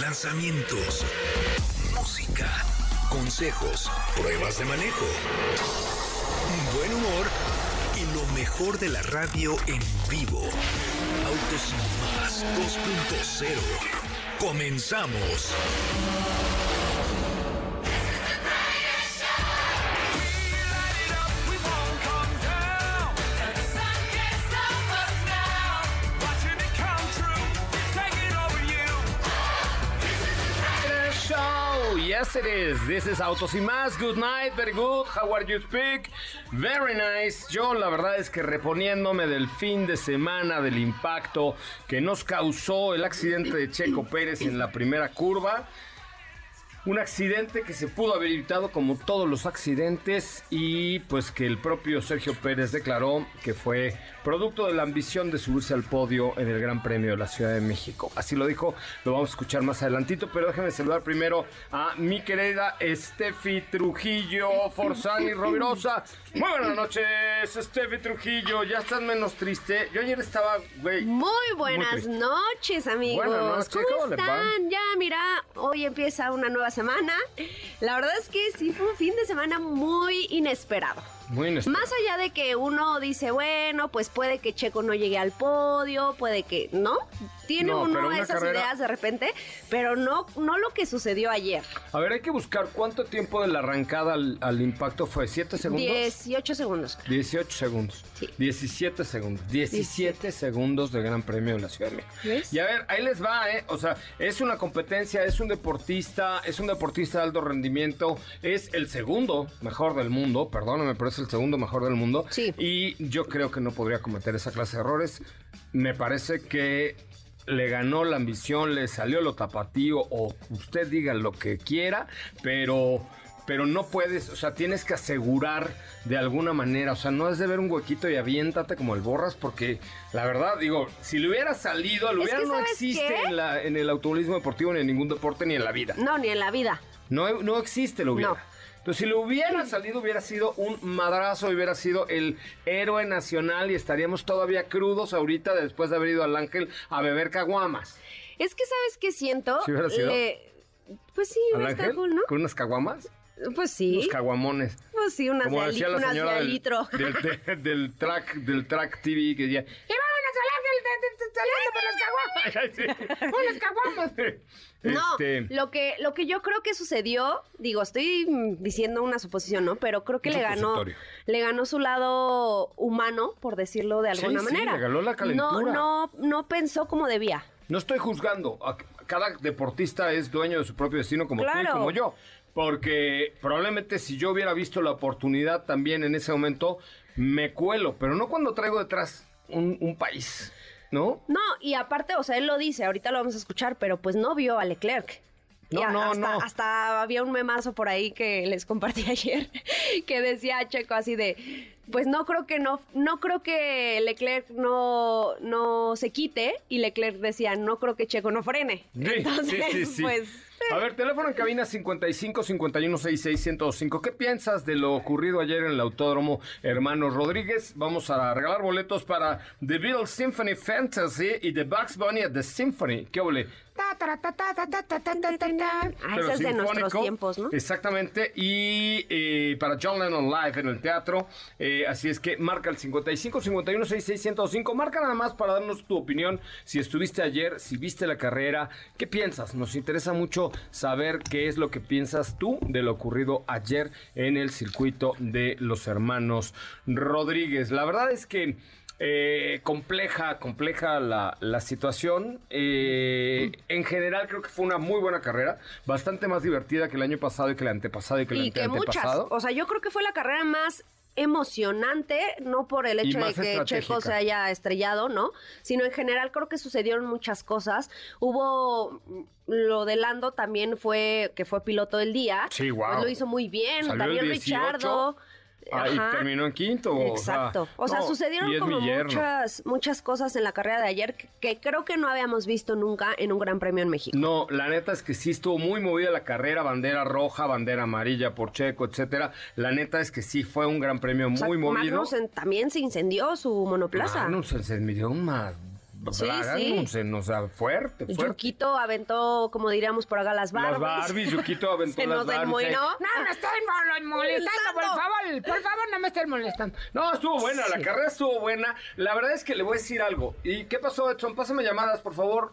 lanzamientos, música, consejos, pruebas de manejo, buen humor y lo mejor de la radio en vivo. Autos y más 2.0. Comenzamos. Yes, it is. This is Autos y Más. Good night, very good. How are you speak? Very nice. Yo la verdad es que reponiéndome del fin de semana del impacto que nos causó el accidente de Checo Pérez en la primera curva. Un accidente que se pudo haber evitado como todos los accidentes y pues que el propio Sergio Pérez declaró que fue producto de la ambición de subirse al podio en el Gran Premio de la Ciudad de México. Así lo dijo, lo vamos a escuchar más adelantito, pero déjenme saludar primero a mi querida Steffi Trujillo, Forzani Rovirosa. Muy buenas noches, Steffi Trujillo, ya estás menos triste. Yo ayer estaba, güey. Muy buenas noches, amigos. Buenas noches, ¿cómo, están? Ya, mira, hoy empieza una nueva semana. La verdad es que sí fue un fin de semana muy inesperado. Muy inesperado. Más allá de que uno dice, bueno, pues puede que Checo no llegue al podio, puede que, ¿no? Tiene No, uno esas carrera- ideas de repente, pero no, no lo que sucedió ayer. A ver, hay que buscar cuánto tiempo de la arrancada al, al impacto fue. ¿7 segundos? 18 segundos. 18 segundos. Sí. 17 segundos. 17 segundos de Gran Premio de la Ciudad de México. ¿Ves? Y a ver, ahí les va, ¿eh? O sea, es una competencia, es un deportista, es un deportista de alto rendimiento, es el segundo mejor del mundo, perdóname, pero es el segundo mejor del mundo. Sí. Y yo creo que no podría cometer esa clase de errores. Me parece que le ganó la ambición, le salió lo tapatío, o usted diga lo que quiera, pero pero no puedes, o sea, tienes que asegurar de alguna manera, o sea, no es de ver un huequito y aviéntate como el borras, porque la verdad, digo, si le hubiera salido, Es hubiera no ¿sabes existe qué? en, la- en el automovilismo deportivo ni en ningún deporte ni en la vida. No, ni en la vida. No, no existe lo hubiera. No. Entonces, si le hubiera salido, hubiera sido un madrazo, hubiera sido el héroe nacional y estaríamos todavía crudos ahorita después de haber ido al Ángel a beber caguamas. Es que, ¿sabes qué siento? ¿Sí hubiera sido? Le- Pues sí, ¿Al Ángel? cool, ¿no? ¿Con unas caguamas? Pues sí. Unos caguamones. Pues sí, unas Como de, decía la unas señora de del, litro. del, de- del track del track TV que decía ¡Y vámonos al Ángel saliendo por las caguamas! ¡Unas caguamas! No, Este, lo que, lo que yo creo que sucedió, digo, estoy diciendo una suposición, ¿no? Pero creo que le ganó, le ganó su lado humano, por decirlo de alguna sí, manera. ganó la calentura. No, no, no pensó como debía. No estoy juzgando. Cada deportista es dueño de su propio destino, como tú y como yo. Porque probablemente si yo hubiera visto la oportunidad también en ese momento, me cuelo. Pero no cuando traigo detrás un, un país, ¿no? No, y aparte, o sea, él lo dice, ahorita lo vamos a escuchar, pero pues no vio a Leclerc. No, a- no, hasta, no. Hasta había un memazo por ahí que les compartí ayer que decía Checo así de, pues no creo que no, no creo que Leclerc no, no se quite y Leclerc decía, no creo que Checo no frene. Sí, Entonces, sí, sí, pues A ver, teléfono en cabina 55 51 66 105. ¿Qué piensas de lo ocurrido ayer en el Autódromo Hermanos Rodríguez? Vamos a regalar boletos para The Beatles Symphony Fantasy y The Bugs Bunny at the Symphony. ¿Qué ole? Ah, Pero ese es de nuestros tiempos, ¿no? Exactamente. Y eh, para John Lennon Live en el teatro. Eh, así es que marca el 55 51 66 105. Marca nada más para darnos tu opinión. Si estuviste ayer, si viste la carrera, ¿qué piensas? Nos interesa mucho saber qué es lo que piensas tú de lo ocurrido ayer en el circuito de los hermanos Rodríguez. La verdad es que eh, compleja, compleja la, la situación. Eh, en general creo que fue una muy buena carrera, bastante más divertida que el año pasado y que el antepasado y que el y que muchas, o sea, yo creo que fue la carrera más emocionante, no por el hecho de que Checo se haya estrellado, ¿no? Sino en general creo que sucedieron muchas cosas. Hubo lo de Lando también fue que fue piloto del día. Sí, wow. Pues lo hizo muy bien. también Richardo. Ah, y terminó en quinto. Exacto. O sea, sucedieron como muchas, muchas cosas en la carrera de ayer que, creo que no habíamos visto nunca en un Gran Premio en México. No, la neta es que sí estuvo muy movida la carrera, bandera roja, bandera amarilla por Checo, etcétera. La neta es que sí fue un Gran Premio muy movido. Magnussen también se incendió su monoplaza. Magnussen se incendió más Sí, sí. o sea, fuerte, fuerte. Yuquito aventó, como diríamos por acá, las Barbies. Las Barbies, Yuquito aventó las Barbies. No, no me estoy molestando, por favor, por favor, no me estén molestando. No, estuvo buena, la carrera estuvo buena. La verdad es que le voy a decir algo. ¿Y qué pasó, Edson? Pásame llamadas, por favor.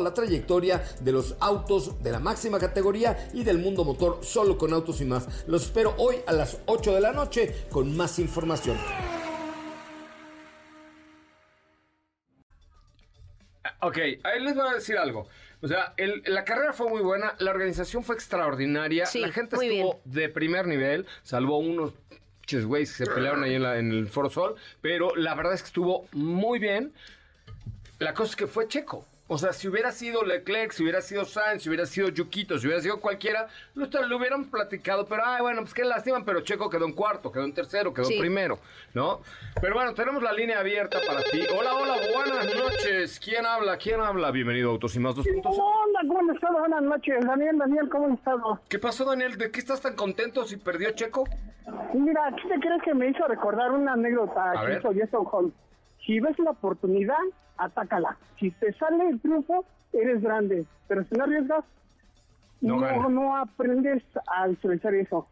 la trayectoria de los autos de la máxima categoría y del mundo motor solo con autos y más. Los espero hoy a las 8 de la noche con más información. Ok, ahí les voy a decir algo. O sea, la carrera fue muy buena, la organización fue extraordinaria, la gente estuvo de primer nivel, salvo unos güeyes que se pelearon ahí en, en, el Foro Sol, pero la verdad es que estuvo muy bien. La cosa es que fue Checo. O sea, si hubiera sido Leclerc, si hubiera sido Sainz, si hubiera sido Yuquito, si hubiera sido cualquiera, lo, lo hubieran platicado, pero, ay, bueno, pues qué lastiman, pero Checo quedó en cuarto, quedó en tercero, quedó primero, ¿no? Pero bueno, tenemos la línea abierta para ti. Hola, hola, buenas noches. ¿Quién habla? ¿Quién habla? Bienvenido a Autos y Más dos puntos. Hola, ¿cómo estás? Buenas noches. Daniel, Daniel, ¿cómo estás? ¿Qué pasó, Daniel? ¿De qué estás tan contento si perdió Checo? Mira, ¿qué te crees que me hizo recordar una anécdota que hizo Jason Hall? Si ves la oportunidad, atácala. Si te sale el triunfo, eres grande, pero si no arriesgas, no, no, aprendes a visualizar eso.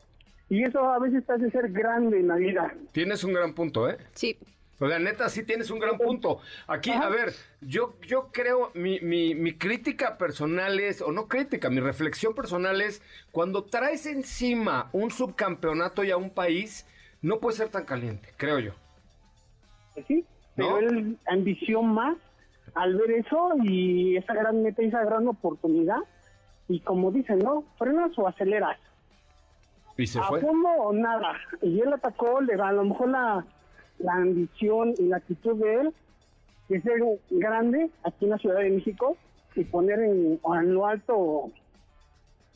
Y eso a veces te hace ser grande en la vida. Tienes un gran punto, ¿eh? Sí. O sea, neta, sí tienes un gran punto. Aquí, a ver, yo, yo creo, mi, mi, mi, crítica personal es, o no crítica, mi reflexión personal es, cuando traes encima un subcampeonato y a un país, no puede ser tan caliente, creo yo. Sí, pero él ambició más al ver eso y esa gran meta y esa gran oportunidad. Y como dicen, ¿no? Frenas o aceleras. ¿Y se a fue? fondo o nada. Y él atacó, le, a lo mejor la, la ambición y la actitud de él de ser grande aquí en la Ciudad de México y poner en, en lo alto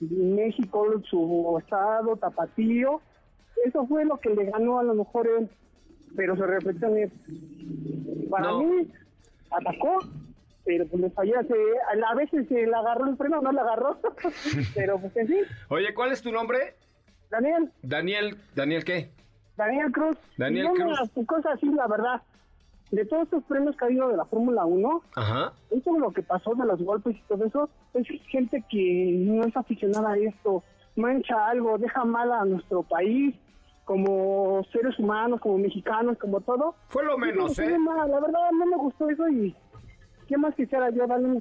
México, su estado, Tapatío. Eso fue lo que le ganó a lo mejor él. Pero se reflexión para mí, atacó, pero pues le falló. a veces se le agarró el freno, no le agarró, pero pues en Oye, ¿cuál es tu nombre? Daniel. Daniel, ¿Daniel qué? Daniel Cruz. Daniel Cruz. Una cosa así, la verdad. De todos estos premios que ha habido de la Fórmula 1, Ajá. eso lo que pasó de los golpes y todo eso, es gente que no es aficionada a esto, mancha algo, deja mal a nuestro país, como seres humanos, como mexicanos, como todo. Fue lo menos, ¿eh? la verdad no me gustó eso y qué más quisiera yo darle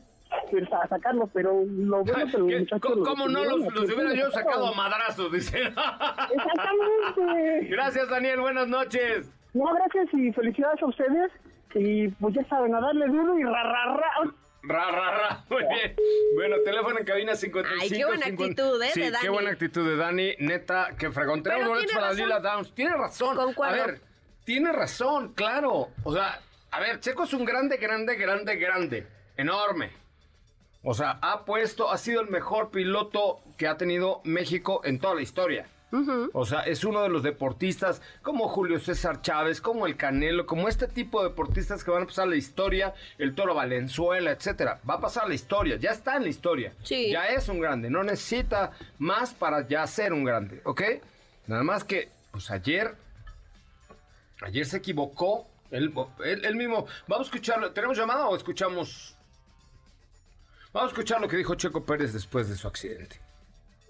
pues, a sacarlo, pero lo bueno que los muchachos... ¿Cómo, no los, los hubiera yo sacado a madrazos? Dice. Exactamente. Gracias, Daniel. Buenas noches. No, gracias y felicidades a ustedes. Y pues ya saben, a darle duro y ra, ra, ra. Ra, ra, ra. Muy bien. Bueno, teléfono en cabina 55. Ay, qué buena actitud, ¿eh? Sí, de Dani. qué buena actitud de Dani. Neta, que fregón. Tenemos boletos para Lila Downs. Tiene razón. A ver, tiene razón, claro. O sea, a ver, Checo es un grande, grande, grande, grande. Enorme. O sea, ha puesto, ha sido el mejor piloto que ha tenido México en toda la historia. O sea, es uno de los deportistas como Julio César Chávez, como el Canelo, como este tipo de deportistas que van a pasar a la historia, el Toro Valenzuela, etcétera. Va a pasar a la historia, ya está en la historia. Sí. Ya es un grande, no necesita más para ya ser un grande, ¿ok? Nada más que, pues ayer, ayer se equivocó. Él, él- él mismo. Vamos a escucharlo. ¿Tenemos llamada o escuchamos? Vamos a escuchar lo que dijo Checo Pérez después de su accidente.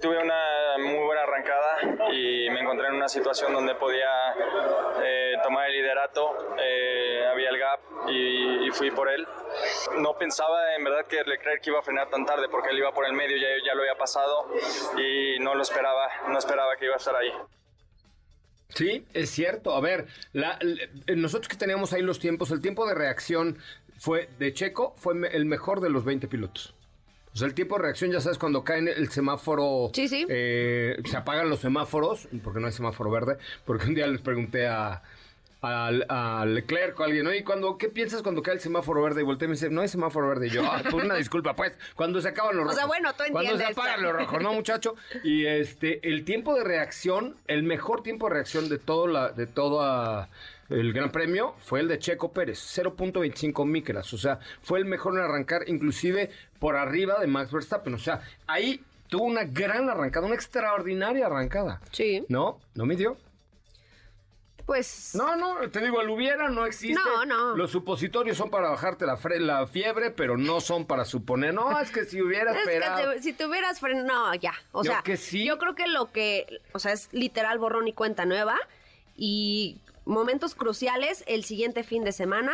Tuve una muy buena arrancada y me encontré en una situación donde podía eh, tomar el liderato, eh, había el gap y, y fui por él. No pensaba en verdad que Leclerc iba a frenar tan tarde porque él iba por el medio, ya, ya lo había pasado y no lo esperaba, no esperaba que iba a estar ahí. Sí, es cierto. A ver, la- l- nosotros que teníamos ahí los tiempos, el tiempo de reacción fue de Checo, fue el mejor de los 20 pilotos. O sea, el tiempo de reacción, ya sabes, cuando cae en el semáforo, Sí, sí. eh, se apagan los semáforos, porque no hay semáforo verde, porque un día les pregunté a, a, a Leclerc o a alguien, oye, cuando, ¿qué piensas cuando cae el semáforo verde? Y volteé y me dice, no hay semáforo verde. Y yo, ah, pues una disculpa, pues, cuando se acaban los O rojos. sea, bueno, tú Cuando se entiendes. apagan los rojos, ¿no, muchacho? Y este, el tiempo de reacción, el mejor tiempo de reacción de todo la, de todo ah, el Gran Premio fue el de Checo Pérez, 0.25 micras. O sea, fue el mejor en arrancar, inclusive por arriba de Max Verstappen. O sea, ahí tuvo una gran arrancada, una extraordinaria arrancada. Sí. ¿No? ¿No midió? Pues. No, no, te digo, el hubiera no existe. No, no. Los supositorios son para bajarte la, fre- la fiebre, pero no son para suponer. No, es que si hubiera Es que esperado. si te hubieras frenado, no, ya. O Yo sea, que sí. yo creo que lo que, o sea, es literal borrón y cuenta nueva y momentos cruciales el siguiente fin de semana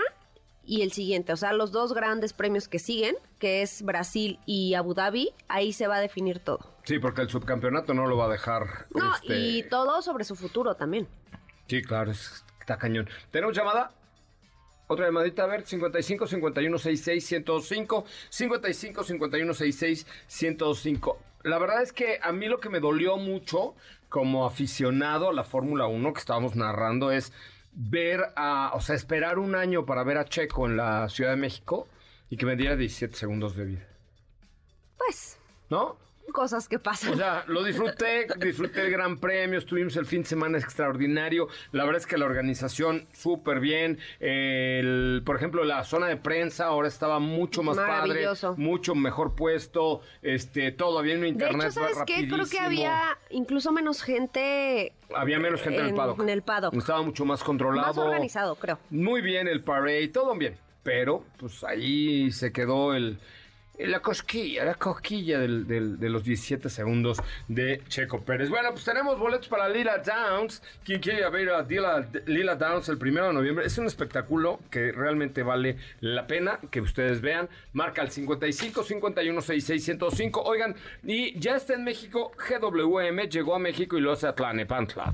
y el siguiente, o sea, los dos grandes premios que siguen, que es Brasil y Abu Dhabi, ahí se va a definir todo. Sí, porque el subcampeonato no lo va a dejar. No, este, y todo sobre su futuro también. Sí, claro, es- está cañón. ¿Tenemos llamada? Otra llamadita, a ver, 55 51 66 105 55 51 66 105. La verdad es que a mí lo que me dolió mucho como aficionado a la Fórmula 1 que estábamos narrando es ver a, o sea, esperar un año para ver a Checo en la Ciudad de México y que me diera 17 segundos de vida. Pues, ¿No? Cosas que pasan. O sea, lo disfruté, disfruté el Gran Premio, estuvimos el fin de semana extraordinario. La verdad es que la organización súper bien. El, por ejemplo, la zona de prensa ahora estaba mucho más padre, Maravilloso. mucho mejor puesto. Este, todo bien en de internet. hecho, ¿sabes qué? Creo que había incluso menos gente Había menos gente en, el paddock. en el paddock. Estaba mucho más controlado. más organizado, creo. Muy bien el parade, todo bien. Pero, pues ahí se quedó el, la cosquilla, la cosquilla del- de los 17 segundos de Checo Pérez. Bueno, pues tenemos boletos para Lila Downs. ¿Quién quiere ver a Lila, Lila Downs el primero de noviembre? Es un espectáculo que realmente vale la pena que ustedes vean. Marca el 55 51 66 105. Oigan, y ya está en México GWM, llegó a México y lo hace a.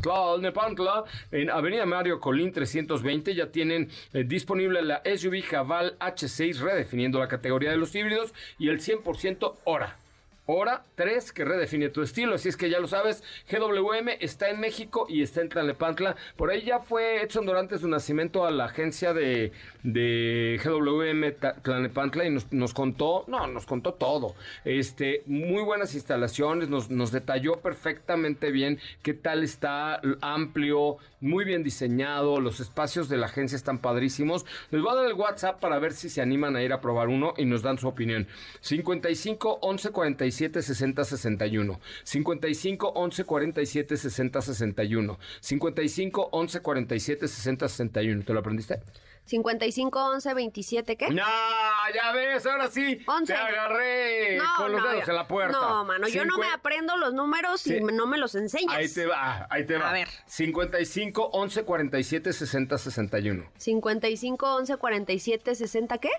Tlalnepantla, en Avenida Mario Colín 320, ya tienen eh, disponible la SUV Javal H6, redefiniendo la categoría de los híbridos y el 100% hora. Hora 3 que redefine tu estilo, así es que ya lo sabes, GWM está en México y está en Tlalnepantla. Por ahí ya fue Edson Dorantes su nacimiento a la agencia de, de GWM Tlalnepantla y nos, contó, no, nos contó todo. Este, muy buenas instalaciones, nos, detalló perfectamente bien qué tal está amplio, muy bien diseñado, los espacios de la agencia están padrísimos. Les voy a dar el WhatsApp para ver si se animan a ir a probar uno y nos dan su opinión. 55 11 47 60 61. 55 11 47 60 61. 55 11 47 60 61. ¿Te lo aprendiste? 55 11 27, ¿qué? No, ya ves, ahora sí. 11. Te agarré con los dedos yo- en la puerta. No, mano, yo no me aprendo los números Sí. y no me los enseñas. Ahí te va, ahí te va. A ver. 55 11 47 60 61. 55 11 47 60, ¿qué?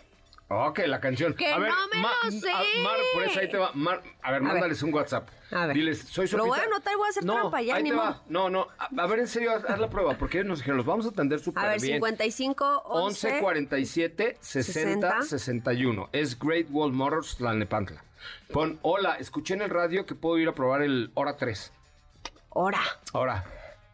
Ok, la canción. Que no me lo sé. a- Mar, por eso ahí te va. Mar, a ver, A mándales un WhatsApp. A ver. Diles, soy Lo voy a Sopita. anotar y voy a hacer no, trampa, ya, ahí ni te va. No, no. A, a ver, en serio, haz, haz la prueba, porque ellos nos dijeron, los vamos a atender súper A ver, bien. 55 11. 11 47 60 60. 61. Es Great Wall Motors Tlalnepantla. Pon, hola, escuché en el radio que puedo ir a probar el Hora 3. Hora. Ahora.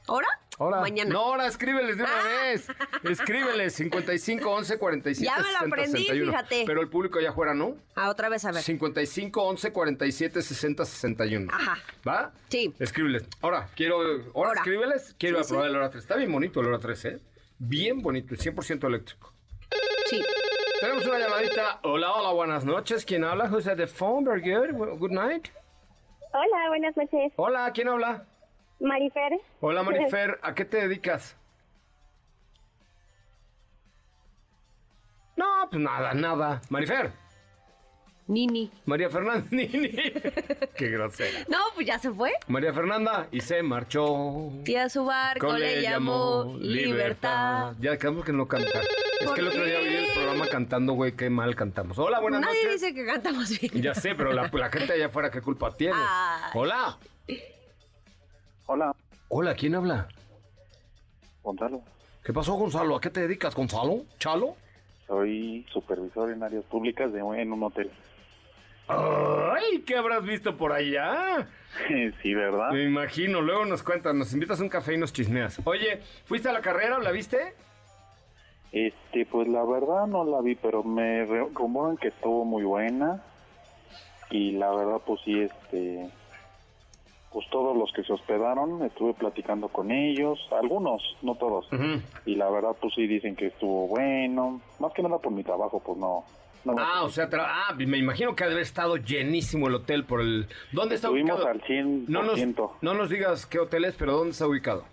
¿Hora? Ahora, Mañana. no, ahora escríbeles de una Ah. vez. Escríbeles 55 11 47 Ya me lo 60 aprendí, 61. fíjate. Pero el público allá afuera, ¿no? Ah, otra vez, a ver. 55 11 47 60 61. Ajá. ¿Va? Sí. Escríbeles. Ahora, quiero. Ahora, Ahora. escríbeles. Quiero Sí, probar sí. el hora 3. Está bien bonito el hora 3, ¿eh? Bien bonito, 100% eléctrico. Sí. Tenemos una llamadita. Hola, hola, buenas noches. ¿Quién habla? Who's at the phone? Very good. Good night. Hola, buenas noches. Hola, ¿quién habla? Marifer. Hola, Marifer. ¿A qué te dedicas? No, pues nada, nada. Marifer. Nini. María Fernanda. Nini. Qué grosera. No, pues ya se fue. María Fernanda y se marchó. Y a su barco le llamó Libertad. Ya quedamos que no cantar. Es ¿Por que el otro día vi el programa cantando, güey, qué mal cantamos. Hola, buenas Nadie noches. dice que cantamos bien. Ya sé, pero la, la gente allá afuera, ¿qué culpa tiene? Ay. Hola. Hola, ¿quién habla? Gonzalo. ¿Qué pasó, Gonzalo? ¿A qué te dedicas, Gonzalo? ¿Chalo? Soy supervisor en áreas públicas de, en un hotel. ¡Ay! ¿Qué habrás visto por allá? sí, ¿verdad? Me imagino, luego nos cuentas, nos invitas a un café y nos chismeas. Oye, ¿fuiste a la carrera o la viste? Este, pues la verdad no la vi, pero me rumoran que estuvo muy buena. Y la verdad, pues sí, este. Pues todos los que se hospedaron, estuve platicando con ellos, algunos, no todos. Y la verdad, pues sí dicen que estuvo bueno. Más que nada por mi trabajo, pues no. no Ah, o sea, ah, me imagino que ha de haber estado llenísimo el hotel por el... ¿Dónde está Estuvimos ubicado? al 100%. No nos, no nos digas qué hotel es, pero ¿dónde está ubicado?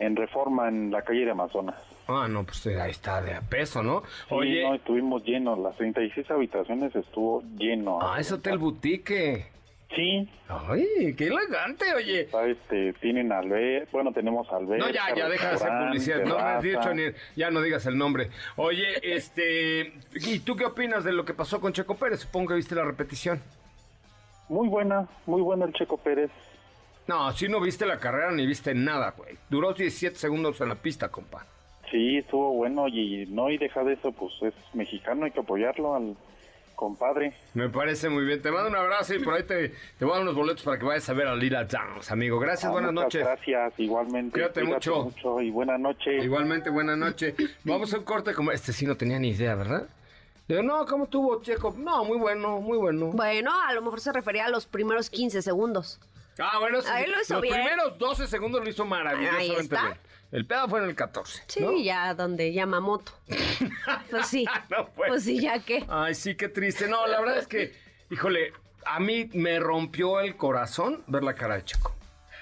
En Reforma, en la calle de Amazonas. Ah, no, pues eh, ahí está de a peso, ¿no? Sí, Oye, no, estuvimos llenos, las 36 habitaciones estuvo lleno. ah, es hotel boutique. Sí, Ay, qué elegante, oye. este, tienen alber, bueno, tenemos alberca, No, ya, ya, deja de hacer publicidad. No me has dicho ni... Ya no digas el nombre. Oye, este... ¿Y tú qué opinas de lo que pasó con Checo Pérez? Supongo que viste la repetición. Muy buena, muy buena el Checo Pérez. No, si no viste la carrera ni viste nada, güey. Duró 17 segundos en la pista, compa. Sí, estuvo bueno y no, y deja de eso, pues es mexicano, hay que apoyarlo al compadre. Me parece muy bien. Te mando un abrazo y por ahí te, te voy a dar unos boletos para que vayas a ver a Lila Downs, amigo. Gracias, Ah, buenas noches. Gracias, igualmente. Cuídate mucho. y buenas noches. Igualmente, buenas noches. Vamos a un corte como... Este sí no tenía ni idea, ¿verdad? Le digo, no, ¿cómo tuvo Checo? No, muy bueno, muy bueno. Bueno, a lo mejor se refería a los primeros 15 segundos. Ah, bueno, sí. Ahí lo hizo Los bien. primeros 12 segundos lo hizo maravillosamente Ahí está. bien. El pedo fue en el 14. Sí, ¿no? ya donde Yamamoto. pues sí. No, pues. Pues sí, ya que. Ay, sí, qué triste. No, la verdad es que, híjole, a mí me rompió el corazón ver la cara de Checo.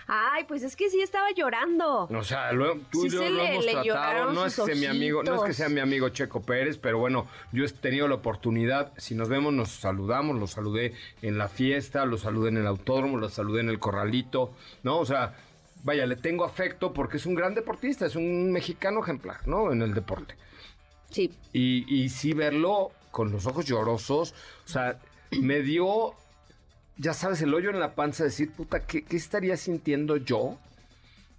Ay, pues es que sí estaba llorando. O sea, lo- tú Sí y yo lo le- hemos le tratado. No es, que sea mi amigo, no es que sea mi amigo Checo Pérez, pero bueno, yo he tenido la oportunidad. Si nos vemos, nos saludamos. Lo saludé en la fiesta, lo saludé en el autódromo, lo saludé en el corralito. ¿No? O sea, vaya, le tengo afecto porque es un gran deportista, es un mexicano ejemplar, ¿no? En el deporte. Sí. Y, y sí verlo con los ojos llorosos, o sea, me dio, ya sabes, el hoyo en la panza, decir, puta, ¿qué, qué estaría sintiendo yo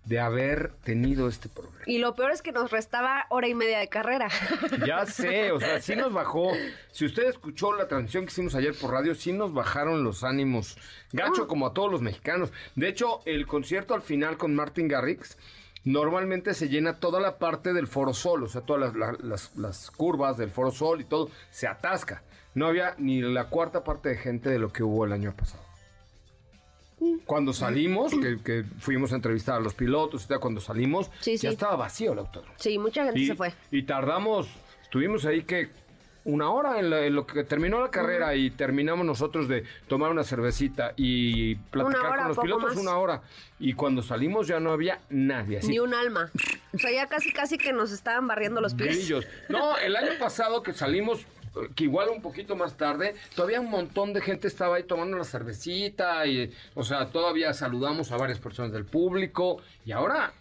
de haber tenido este problema? Y lo peor es que nos restaba hora y media de carrera. Ya sé, o sea, sí nos bajó. Si usted escuchó la transmisión que hicimos ayer por radio, sí nos bajaron los ánimos. Gacho, como a todos los mexicanos. De hecho, el concierto al final con Martin Garrix normalmente se llena toda la parte del Foro Sol, o sea, todas las, la- las- las curvas del Foro Sol y todo, se atasca. No había ni la cuarta parte de gente de lo que hubo el año pasado. Cuando salimos, que, que fuimos a entrevistar a los pilotos, cuando salimos, Sí, ya sí. estaba vacío el autódromo. Sí, mucha gente Y, se fue. y tardamos, estuvimos ahí que una hora en, la- en lo que terminó la carrera y terminamos nosotros de tomar una cervecita y platicar hora, con los pilotos más. una hora. Y cuando salimos ya no había nadie. Así, Ni un alma. O sea, ya casi, casi que nos estaban barriendo los pies. grillos. No, el año pasado que salimos, que igual un poquito más tarde, todavía un montón de gente estaba ahí tomando la cervecita y, o sea, todavía saludamos a varias personas del público y ahora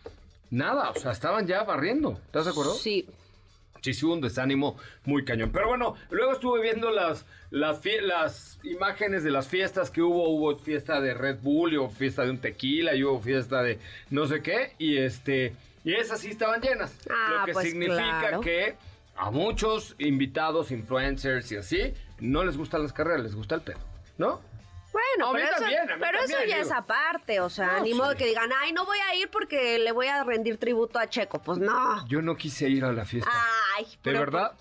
nada, o sea, estaban ya barriendo. ¿Estás de acuerdo? Sí. Sí, sí, hubo un desánimo muy cañón. Pero bueno, luego estuve viendo las, las, imágenes de las fiestas que hubo. Hubo fiesta de Red Bull, y hubo fiesta de un tequila, y hubo fiesta de no sé qué. Y este y esas sí estaban llenas. Ah, lo que pues significa claro. que a muchos invitados, influencers y así, no les gustan las carreras, les gusta el pedo, ¿no? Bueno, A mí pero, eso, también, pero eso ya digo. es aparte, o sea, No, ni sí. modo que digan, ay, no voy a ir porque le voy a rendir tributo a Checo. Pues no. Yo no quise ir a la fiesta. Ay, ¿De pero- verdad?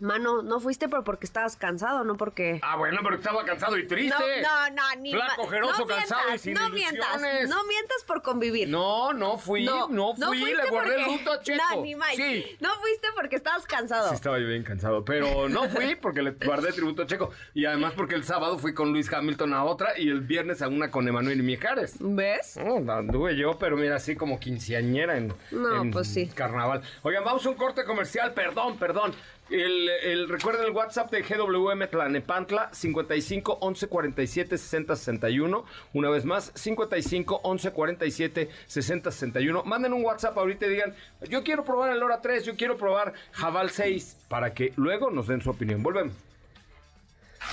Mano, no fuiste pero porque estabas cansado, no porque... Ah, bueno, pero estaba cansado y triste. No, no, no, ni Flaco, ojeroso, no cansado y mientas, sin no mientas, no mientas por convivir. No, no fui, no, fui, fuiste le guardé el porque- luto a Checo. No, ni más. Sí. No fuiste porque estabas cansado. Sí, estaba yo bien cansado, pero no fui porque le guardé tributo a Checo. Y además porque el sábado fui con Luis Hamilton a otra y el viernes a una con Emanuel Mijares. ¿Ves? No, anduve yo, pero mira, así como quinceañera en, No, en pues sí. carnaval. Oigan, vamos a un corte comercial, perdón, perdón. El, el, recuerden el WhatsApp de GWM Tlanepantla, 55 11 47 60 61. Una vez más, 55 11 47 60 61. Manden un WhatsApp ahorita y digan, yo quiero probar el Lora 3, yo quiero probar Jabal 6, para que luego nos den su opinión. Volvemos.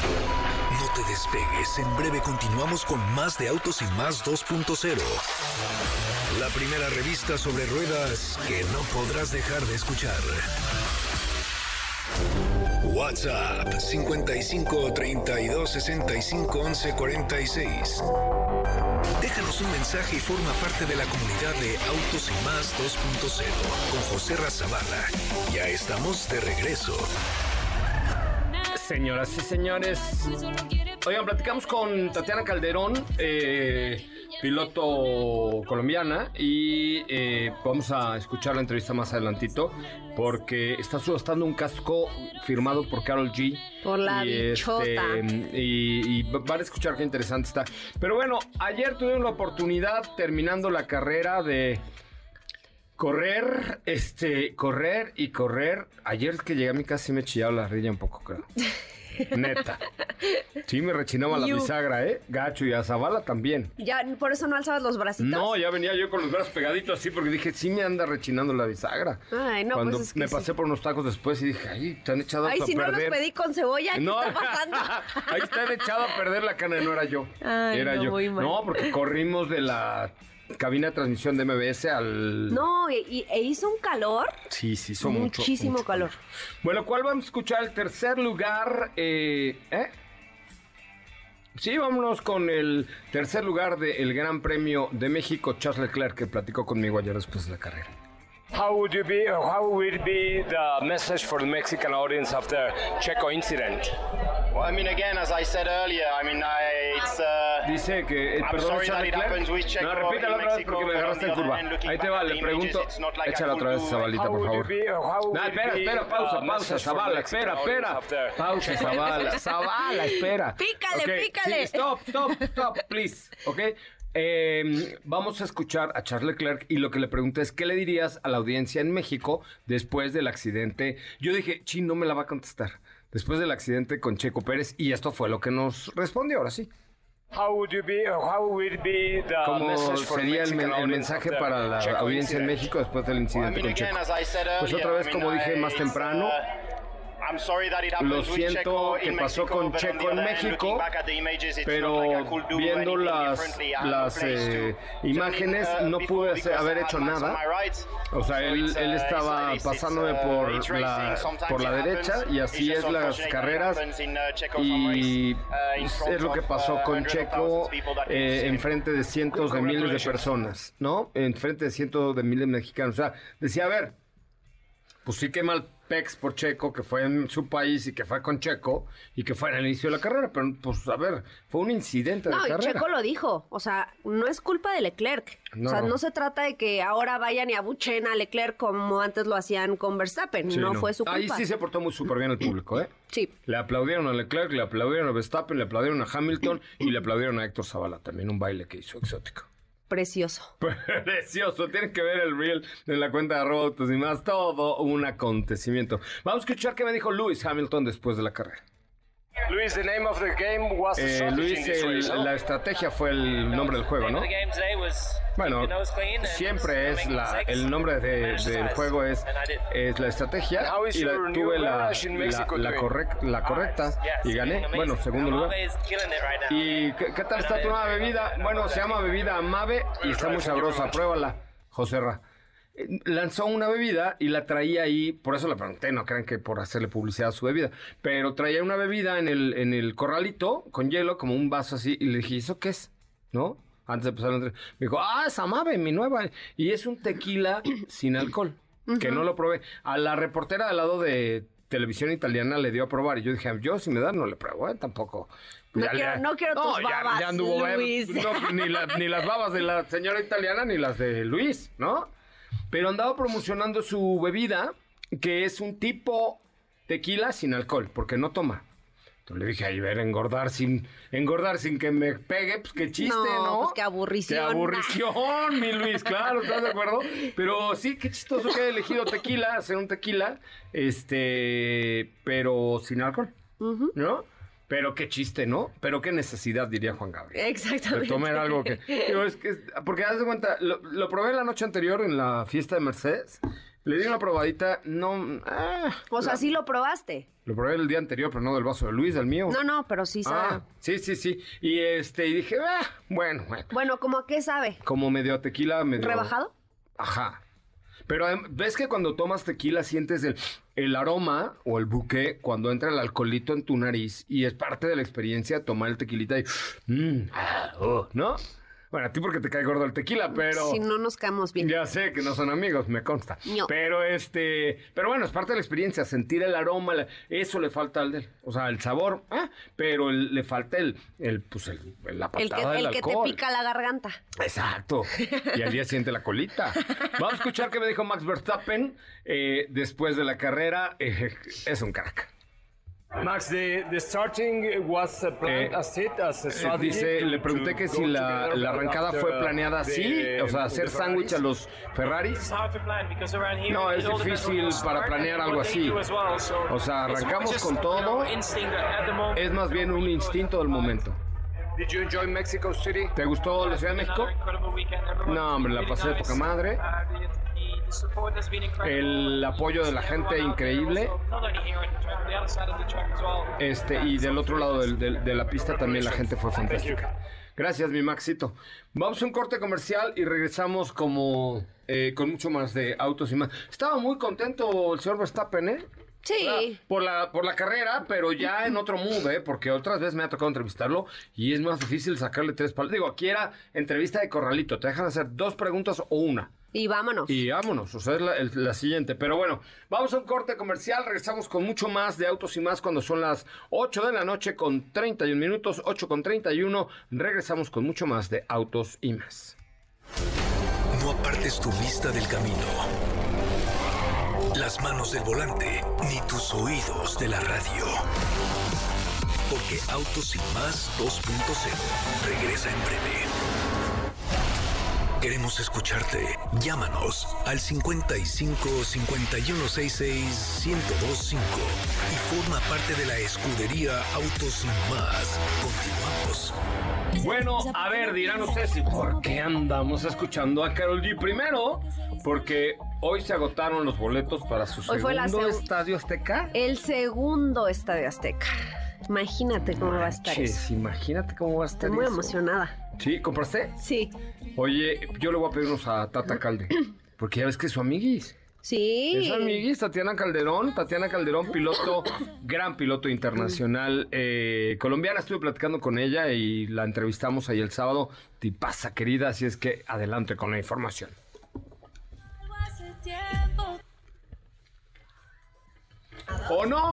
No te despegues, en breve continuamos con más de Autos y Más 2.0. La primera revista sobre ruedas que no podrás dejar de escuchar. WhatsApp 55 32 65 11 46. Déjanos un mensaje y forma parte de la comunidad de Autos y Más 2.0 con José Razabala. Ya estamos de regreso. Señoras y señores, oigan, platicamos con Tatiana Calderón, eh, piloto colombiana, y eh, vamos a escuchar la entrevista más adelantito, porque está subastando un casco firmado por Carol G. Por la y, bichota. y, y van a escuchar qué interesante está. Pero bueno, ayer tuvimos la oportunidad, terminando la carrera, de correr, este, correr y correr. Ayer que llegué a mi casa sí me chillaba la rilla un poco, creo. Neta. Sí me rechinaba la bisagra, ¿eh? Gacho y a Zavala también. Ya, por eso no alzabas los bracitos. No, ya venía yo con los brazos pegaditos así porque dije, sí me anda rechinando la bisagra. Ay, no, Cuando pues es que me sí. pasé por unos tacos después y dije, ay, te han echado Ay, a si no perder. los pedí con cebolla, ¿qué No, está pasando? ahí está echado a perder la cana, no era yo. Ay, era no, yo. muy mal. No, porque corrimos de la cabina de transmisión de MBS al. No, e hizo un calor. Sí, sí, son mucho. Muchísimo mucho calor. Bueno, ¿cuál vamos a escuchar? El tercer lugar. Eh, ¿eh? Sí, vámonos con el tercer lugar del Gran Premio de México, Charles Leclerc, que platicó conmigo ayer después de la carrera. How would you be, or how will be the message for the Mexican audience of the Checo incident? Well, I mean, again, as I said earlier, I mean, I, it's. Uh, Dice que, eh, I'm perdón, sorry that Charles it happens with Leclerc. Checo No, repítalo in otra vez Mexico, porque me but on agarraste the en curva. other hand, looking Ahí te back va, at le the pregunto. images, it's not like I Échala otra could vez, do- Zabalita, how por would favor. you be, or how No, would espera, be, espera, pausa, uh, pausa, message for Zavala, Mexican espera, espera. audience of the Pausa, Checo Zavala, incident? Zavala, espera. Pícale, Ok, pícale. sí, stop, stop, stop, please, ¿ok? Eh, vamos a escuchar a Charles Leclerc y lo que le pregunté es, ¿qué le dirías a la audiencia en México después del accidente? Yo dije, Chin, no me la va a contestar. Después del accidente con Checo Pérez y esto fue lo que nos respondió, ahora sí. How would you be, or how will be the ¿Cómo message for the sería el, el mensaje para la audiencia en? México después del incidente con Checo? Pues otra vez, como dije más temprano, lo siento que pasó Mexico, con Checo the en México, pero viendo las, las eh, imágenes uh, no pude haber hecho nada. O sea, él, él uh, estaba pasándome uh, por la, por la derecha y así es las carreras. uh, Y uh, es lo que pasó uh, con Checo eh, see en him. frente de cientos de miles de personas, ¿no? En frente de cientos de miles de mexicanos. O sea, decía, a ver, pues sí que mal Pex por Checo, que fue en su país y que fue con Checo y que fue en el inicio de la carrera, pero pues a ver, fue un incidente de No, y carrera. Checo lo dijo. O sea, no es culpa de Leclerc. No. O sea, no se trata de que ahora vayan y abuchen a Leclerc como antes lo hacían con Verstappen. Sí, no, fue su culpa. Ahí sí se portó muy súper bien el público, ¿eh? Sí. Le aplaudieron a Leclerc, le aplaudieron a Verstappen, le aplaudieron a Hamilton y le aplaudieron a Héctor Zavala, también un baile que hizo exótico. Precioso. Precioso, tienen que ver el reel de la cuenta de arroba y más, todo un acontecimiento. Vamos a escuchar qué me dijo Lewis Hamilton después de la carrera. Luis, the name of the game was the Eh, Luis, el- la estrategia fue el nombre del juego, ¿no? Bueno, siempre es la, el nombre de- del juego es, es la estrategia y la- tuve la, la, la doing? correc- la correcta y gané, bueno, segundo lugar. ¿Y qué, qué tal está tu nueva bebida? Bueno, se llama bebida Amave y está muy sabrosa, pruébala, Joserra. Lanzó una bebida y la traía ahí, por eso la pregunté, no crean que por hacerle publicidad a su bebida, pero traía una bebida en el, en el corralito con hielo, como un vaso así, y le dije, ¿eso qué es? ¿No? Antes de empezar la entrevista. Me dijo, ah, es Amave, mi nueva. Y es un tequila sin alcohol, que no lo probé. A la reportera al lado de televisión italiana le dio a probar. Y yo dije, yo si me da no le pruebo, ¿eh? tampoco. No Ya quiero- no quiero tus ya- babas, ya anduvo, eh, Luis. no, ni, la- ni las babas de la señora italiana ni las de Luis, ¿no? Pero andaba promocionando su bebida, que es un tipo tequila sin alcohol, porque no toma. Entonces le dije, ay, ver, engordar sin, engordar sin que me pegue, pues qué chiste, No, ¿no? pues qué aburrición. Qué aburrición, mi Luis, claro, ¿estás de acuerdo? Pero sí, qué chistoso que haya elegido tequila, hacer un tequila, este, pero sin alcohol, ¿no? Pero qué chiste, ¿no? Pero qué necesidad, diría Juan Gabriel. Exactamente. De tomar algo que... digo, es que- porque haz de cuenta, lo, lo probé la noche anterior en la fiesta de Mercedes, le di una probadita, no... ah, O sea, la- sí lo probaste. Lo probé el día anterior, pero no del vaso de Luis, del mío. No, no, pero sí sabe. Ah, sí, sí, sí. Y este, y dije, ah, bueno, bueno. Bueno, ¿cómo a qué sabe? Como medio tequila, medio. ¿Rebajado? Ajá. Pero ves que cuando tomas tequila sientes el, el aroma o el buque cuando entra el alcoholito en tu nariz y es parte de la experiencia tomar el tequilita y. mm, ah, oh, ¿No? Bueno, a ti porque te cae gordo el tequila, pero. Si no nos caemos bien. Ya sé que no son amigos, me consta. No. Pero este, pero bueno, es parte de la experiencia, sentir el aroma, la- eso le falta al del, o sea, el sabor, ah, pero el- le falta el, el, pues el, la El patada que, del el que te pica la garganta. Exacto. Y al día siguiente la colita. Vamos a escuchar qué me dijo Max Verstappen eh, después de la carrera. Eh, es un crack. Max, the, the starting was uh, planned Eh, as it, as a Eh, strategy Dice, to- le pregunté que si la, la arrancada fue uh, planeada así, o sea, hacer sándwich a los Ferraris. No, es difícil para planear algo así. O sea, arrancamos con todo. Es más bien un instinto del momento. Did you enjoy Mexico City? ¿Te gustó la Ciudad de México? No, hombre, la pasé de poca madre. El apoyo de la gente increíble. Este, y del otro lado del- del- de la pista también la gente fue fantástica. Gracias, mi Maxito. Vamos a un corte comercial y regresamos como eh, con mucho más de autos y más. Estaba muy contento el señor Verstappen, ¿eh? Sí. Por la, por la carrera, pero ya en otro mood, ¿eh? Porque otras veces me ha tocado entrevistarlo y es más difícil sacarle tres palabras. Digo, aquí era entrevista de corralito. Te dejan hacer dos preguntas o una. Y vámonos. Y vámonos, o sea, es la, el- la siguiente. Pero bueno, vamos a un corte comercial. Regresamos con mucho más de autos y más cuando son las 8 de la noche con 31 minutos, 8 con 31. Regresamos con mucho más de autos y más. No apartes tu vista del camino. Las manos del volante, ni tus oídos de la radio. Porque Autos y más 2.0 regresa en breve. Queremos escucharte. Llámanos al 55 5166 1025 y forma parte de la escudería Autos y más. Continuamos. Bueno, a ver, dirán ustedes, ¿y por qué andamos escuchando a Carol G? Primero, porque hoy se agotaron los boletos para su Hoy fue la segundo seg- estadio Azteca. El segundo Estadio Azteca. Imagínate cómo va a estar Manches, eso. imagínate cómo va a estar Estoy muy eso. emocionada. ¿Sí? ¿Compraste? Sí. Oye, yo le voy a pedir unos a Tata Calde. Porque ya ves que es su amiguis. Sí. Es amiguis, Tatiana Calderón. Tatiana Calderón, piloto, gran piloto internacional eh, colombiana. Estuve platicando con ella y la entrevistamos ahí el sábado. Tipaza, querida, así es que adelante con la información. ¿O no?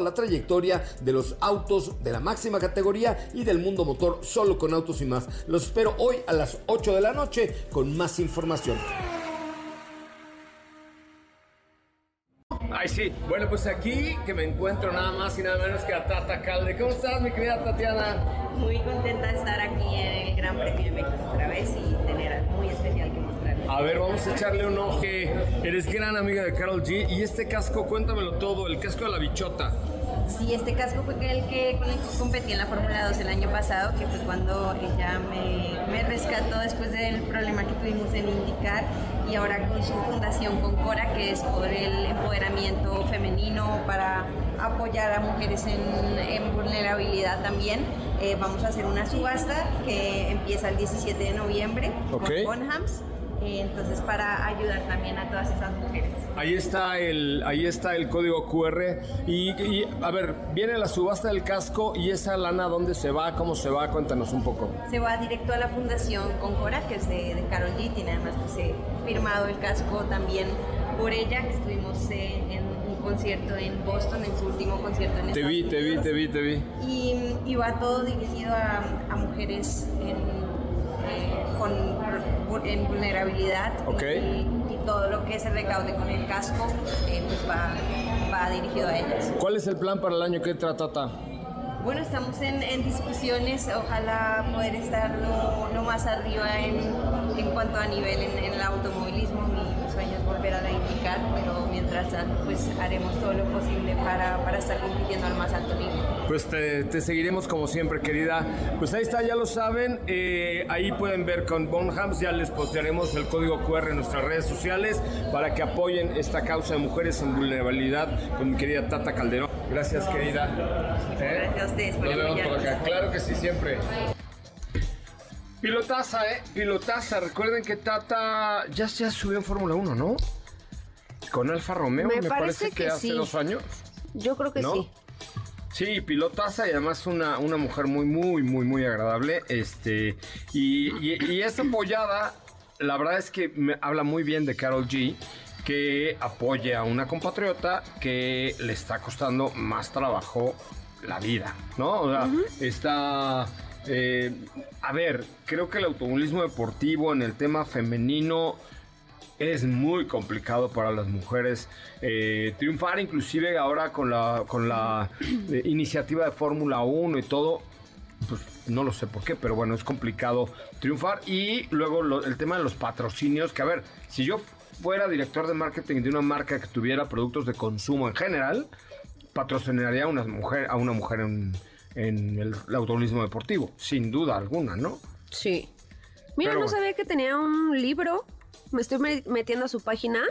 la trayectoria de los autos de la máxima categoría y del mundo motor solo con autos y más. Los espero hoy a las 8 de la noche con más información. Ay, sí. Bueno, pues aquí que me encuentro nada más y nada menos que a Tata Calde. ¿Cómo estás, mi querida Tatiana? Muy contenta de estar aquí en el Gran Premio de México otra vez y tener algo muy especial que mostrarles. A ver, vamos a echarle un ojo. Eres gran amiga de Carol G. Y este casco, cuéntamelo todo, el casco de la bichota. Sí, este casco fue el que con el que competí en la Fórmula 2 el año pasado, que fue cuando ella me, me rescató después del problema que tuvimos en indicar y ahora con su fundación con Cora, que es por el empoderamiento femenino para apoyar a mujeres en, en vulnerabilidad también. Eh, vamos a hacer una subasta que empieza el 17 de noviembre Ok. con Bonhams. Entonces, para ayudar también a todas esas mujeres. Ahí está el, ahí está el código QR. Y, y, a ver, viene la subasta del casco y esa lana, ¿dónde se va? ¿Cómo se va? Cuéntanos un poco. Se va directo a la Fundación Concora, que es de, de Carol G. Tiene además pues, eh, firmado el casco también por ella, que estuvimos eh, en un concierto en Boston, en su último concierto en Te Estados vi, te vi, te vi, te vi. Y, y va todo dirigido a, a mujeres en, eh, con, en vulnerabilidad. Ok. Y, y todo lo que se recaude con el casco eh, pues va, va dirigido a ellas. ¿Cuál es el plan para el año que entra, Tata? Bueno, estamos en, en discusiones, ojalá poder estar lo, lo más arriba en, en cuanto a nivel en, en el automovilismo. Mi, mi sueño es volver a la pero mientras tanto pues haremos todo lo posible para, para estar compitiendo al más alto nivel. Pues te, te seguiremos como siempre, querida. Pues ahí está, ya lo saben. eh, ahí pueden ver con Bonhams. Ya les postearemos el código QR en nuestras redes sociales para que apoyen esta causa de mujeres en vulnerabilidad con mi querida Tata Calderón. Gracias, querida. ¿Eh? Gracias a ustedes por Nos vemos apoyarnos. por acá. Claro que sí, siempre. Pilotaza, ¿eh? Pilotaza. Recuerden que Tata ya se subió en Fórmula 1, ¿no? Con Alfa Romeo, Me me, parece, parece que, que hace sí. dos años. Yo creo que ¿No? sí. Sí, pilotaza y además una, una mujer muy, muy, muy, muy agradable. Este, y, y- y apoyada, la verdad es que me habla muy bien de Carol G, que apoya a una compatriota que le está costando más trabajo la vida, ¿no? O sea, está... eh, a ver, creo que el automovilismo deportivo en el tema femenino es muy complicado para las mujeres eh, triunfar, inclusive ahora con la, con la eh, iniciativa de Fórmula 1 y todo, pues no lo sé por qué, pero bueno, es complicado triunfar. Y luego lo- el tema de los patrocinios, que a ver, si yo fuera director de marketing de una marca que tuviera productos de consumo en general, patrocinaría a una mujer, a una mujer en, en el, automovilismo deportivo, sin duda alguna, ¿no? Sí. Mira, Pero no bueno. sabía que tenía un libro. Me estoy me- metiendo a su página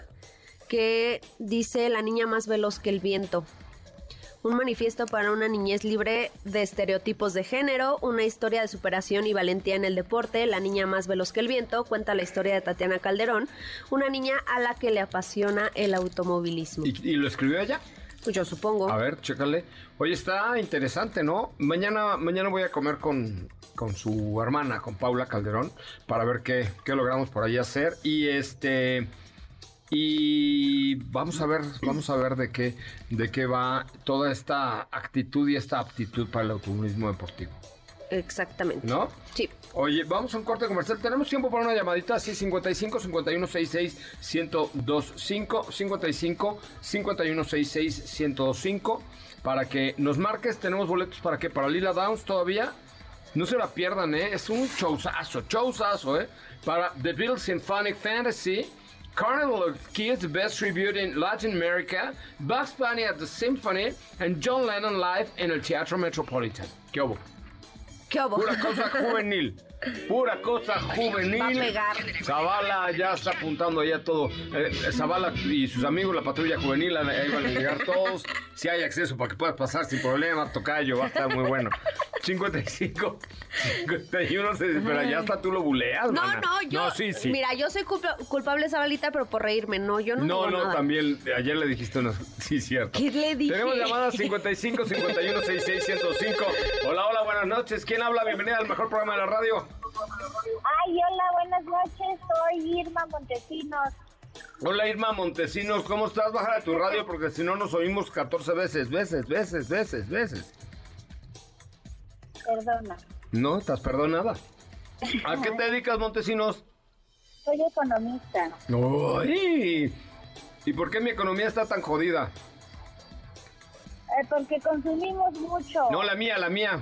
que dice La niña más veloz que el viento. Un manifiesto para una niñez libre de estereotipos de género, una historia de superación y valentía en el deporte. La niña más veloz que el viento cuenta la historia de Tatiana Calderón, una niña a la que le apasiona el automovilismo. ¿Y, y lo escribió ella? Pues yo supongo. A ver, chécale. Oye, está interesante, ¿no? Mañana, mañana voy a comer con, con su hermana, con Paula Calderón, para ver qué, qué logramos por ahí hacer. Y este. Y vamos a ver, vamos a ver de qué, de qué va toda esta actitud y esta aptitud para el automovilismo deportivo. Exactamente. ¿No? Sí. Oye, vamos a un corte comercial. Tenemos tiempo para una llamadita así 55 51 66 1025 55 51 66 1025 para que nos marques. Tenemos boletos para que para Lila Downs todavía. No se la pierdan, ¿eh? Es un showzazo, showzazo, ¿eh? Para The Beatles Symphonic Fantasy, Carnival of Kids Best Tribute in Latin America, Bugs Bunny at the Symphony, and John Lennon live en el Teatro Metropolitan. ¿Qué hubo? ¿Qué? Pura cosa juvenil. Pura cosa juvenil. Va a pegar. Zavala ya está apuntando ya todo. Eh, Zavala y sus amigos, la patrulla juvenil, ahí van a llegar todos. Si hay acceso para que puedas pasar sin problema, tocayo, va a estar muy bueno. 55, 51, se- pero ya hasta tú lo buleas, No, mana. no, yo. No, sí, sí. Mira, yo soy culpa- culpable esa balita, pero por reírme, no, yo no. No, digo no, nada. también ayer le dijiste una. Sí, cierto. ¿Qué le dije? Tenemos llamadas 55 51 66 105. Hola, hola, buenas noches. ¿Quién habla? Bienvenida al mejor programa de la radio. Ay, hola, buenas noches. Soy Irma Montesinos. Hola Irma Montesinos, ¿cómo estás? Baja de tu radio porque si no nos oímos 14 veces, veces, veces, veces, veces. Perdona. No, estás perdonada. ¿A qué te dedicas, Montesinos? Soy economista. ¡Ay! ¿Y por qué mi economía está tan jodida? Eh, porque consumimos mucho. No, la mía, la mía.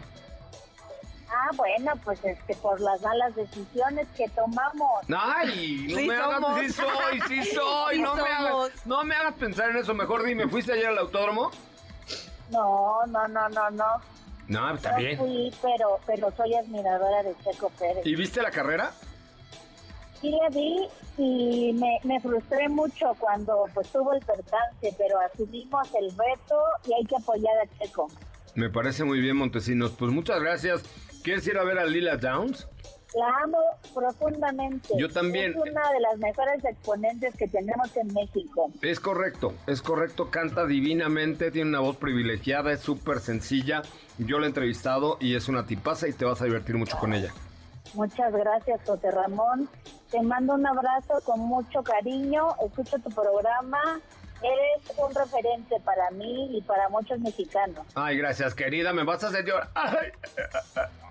Ah, bueno, pues este, por las malas decisiones que tomamos. Ay, no Sí me hagas, somos. sí soy, sí soy, Sí no, me hagas, no me hagas pensar en eso. Mejor dime, ¿fuiste ayer al autódromo? No, no, no, no, no. No, está No bien. fui, pero, pero soy admiradora de Checo Pérez. ¿Y viste la carrera? Sí le vi y me, me frustré mucho cuando pues tuvo el percance, pero asumimos el reto y hay que apoyar a Checo. Me parece muy bien, Montesinos. Pues muchas gracias. ¿Quieres ir a ver a Lila Downs? La amo profundamente. Yo también. Es una de las mejores exponentes que tenemos en México. Es correcto, es correcto, canta divinamente, tiene una voz privilegiada, es súper sencilla. Yo la he entrevistado y es una tipaza y te vas a divertir mucho con ella. Muchas gracias, José Ramón. Te mando un abrazo con mucho cariño. Escucho tu programa. Eres un referente para mí y para muchos mexicanos. Ay, gracias, querida, me vas a hacer llorar. Ay,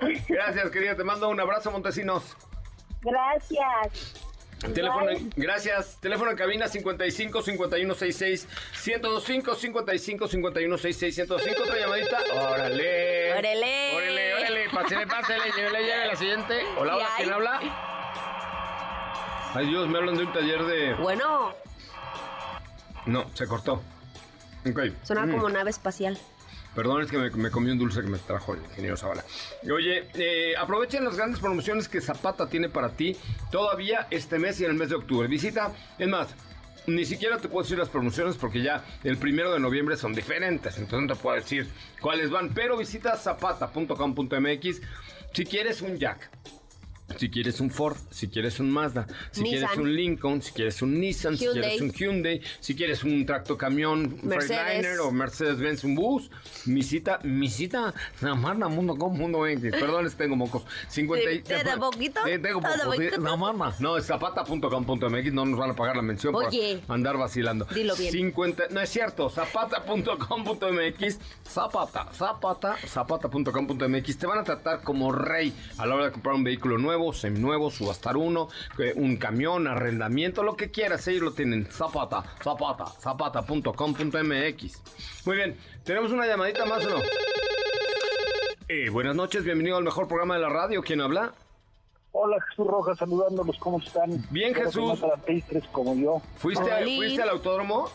Gracias, querida, te mando un abrazo, Montesinos. Gracias. Teléfono, Bye. gracias. Teléfono en cabina 55 51 66 1025 55 51 66 105. Otra llamadita. Órale. Órale. Órale, órale. Pásele, pásele. Llévele, llévele la siguiente. Hola, hola. ¿Qué ¿Quién habla? Ay, Dios, me hablan de un taller de. Bueno, No, se cortó. Ok. suena Mm. como nave espacial. Perdón, es que me, comí un dulce que me trajo el ingeniero Zavala. Oye, eh, aprovechen las grandes promociones que Zapata tiene para ti todavía este mes y en el mes de octubre. Visita, es más, ni siquiera te puedo decir las promociones porque ya el primero de noviembre son diferentes, entonces no te puedo decir cuáles van, pero visita zapata.com.mx si quieres un Jack. Si quieres un Ford, si quieres un Mazda, si Nissan. quieres un Lincoln, si quieres un Nissan, si quieres un Hyundai, si quieres un tracto camión, un Mercedes. Freightliner o Mercedes-Benz, un bus, mi cita, mi cita, Namarna, mundo com, mundo 20. Perdón, tengo mocos. 50 y- ¿Te- da poquito? Tengo ¿Te da pocos. Namarna. No, es zapata.com.mx, no nos van a pagar la mención Oye. por andar vacilando. Dilo bien. 50, no es cierto, zapata.com.mx, zapata, zapata, zapata.com.mx. Te van a tratar como rey a la hora de comprar un vehículo nuevo, seminuevo, subastar uno, un camión, arrendamiento, lo que quieras, ellos lo tienen. Zapata, zapata, zapata.com.mx. Muy bien, ¿tenemos una llamadita más o no? Eh, buenas noches, bienvenido al mejor programa de la radio. ¿Quién habla? Hola Jesús Rojas, saludándolos, ¿cómo están? Bien, Jesús. como yo. ¿Fuiste, a- ¿Fuiste al autódromo?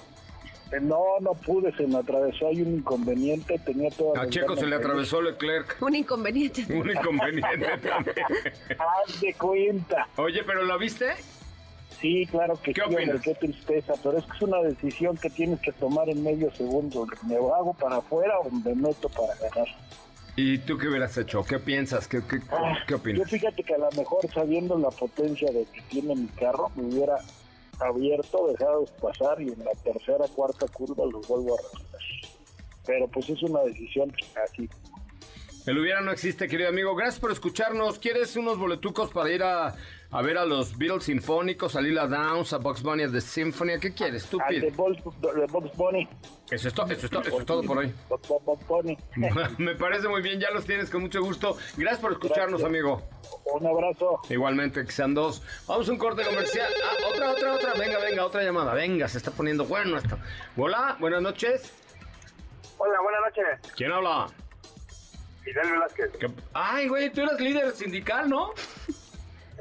Eh, No, no pude, se me atravesó, hay un inconveniente, tenía toda... A Checo se le atravesó Leclerc. Un inconveniente. Un inconveniente también. Haz de cuenta. Oye, ¿pero lo viste? Sí, claro que ¿Qué sí, hombre, opinas? qué tristeza, pero es que es una decisión que tienes que tomar en medio segundo. ¿Me hago para afuera o me meto para ganar? ¿Y tú qué hubieras hecho? ¿Qué piensas? ¿Qué, qué, Ah, qué Yo opinas? fíjate que a lo mejor sabiendo la potencia de que tiene mi carro, me hubiera abierto, dejado pasar y en la tercera, cuarta curva los vuelvo a arrastrar. Pero pues es una decisión así. El hubiera no existe, querido amigo. Gracias por escucharnos. ¿Quieres unos boletucos para ir a, a ver a los Beatles Sinfónicos, a Lila Downs, a Box Bunny, a The Symphony? ¿Qué quieres? Tú de pide. Box, Bunny. Eso es, to- eso, es to- eso es todo por hoy. Box, Box- Box Bunny. Me parece muy bien, ya los tienes con mucho gusto. Gracias por escucharnos, Gracias. amigo. Un abrazo. Igualmente, que sean dos. Vamos a un corte comercial. Ah, otra, otra, otra. Venga, venga, otra llamada. Venga, se está poniendo bueno esto. Hola, buenas noches. Hola, buenas noches. ¿Quién habla? Fidel Velázquez. ¿Qué- Ay, güey, tú eras líder sindical, ¿no?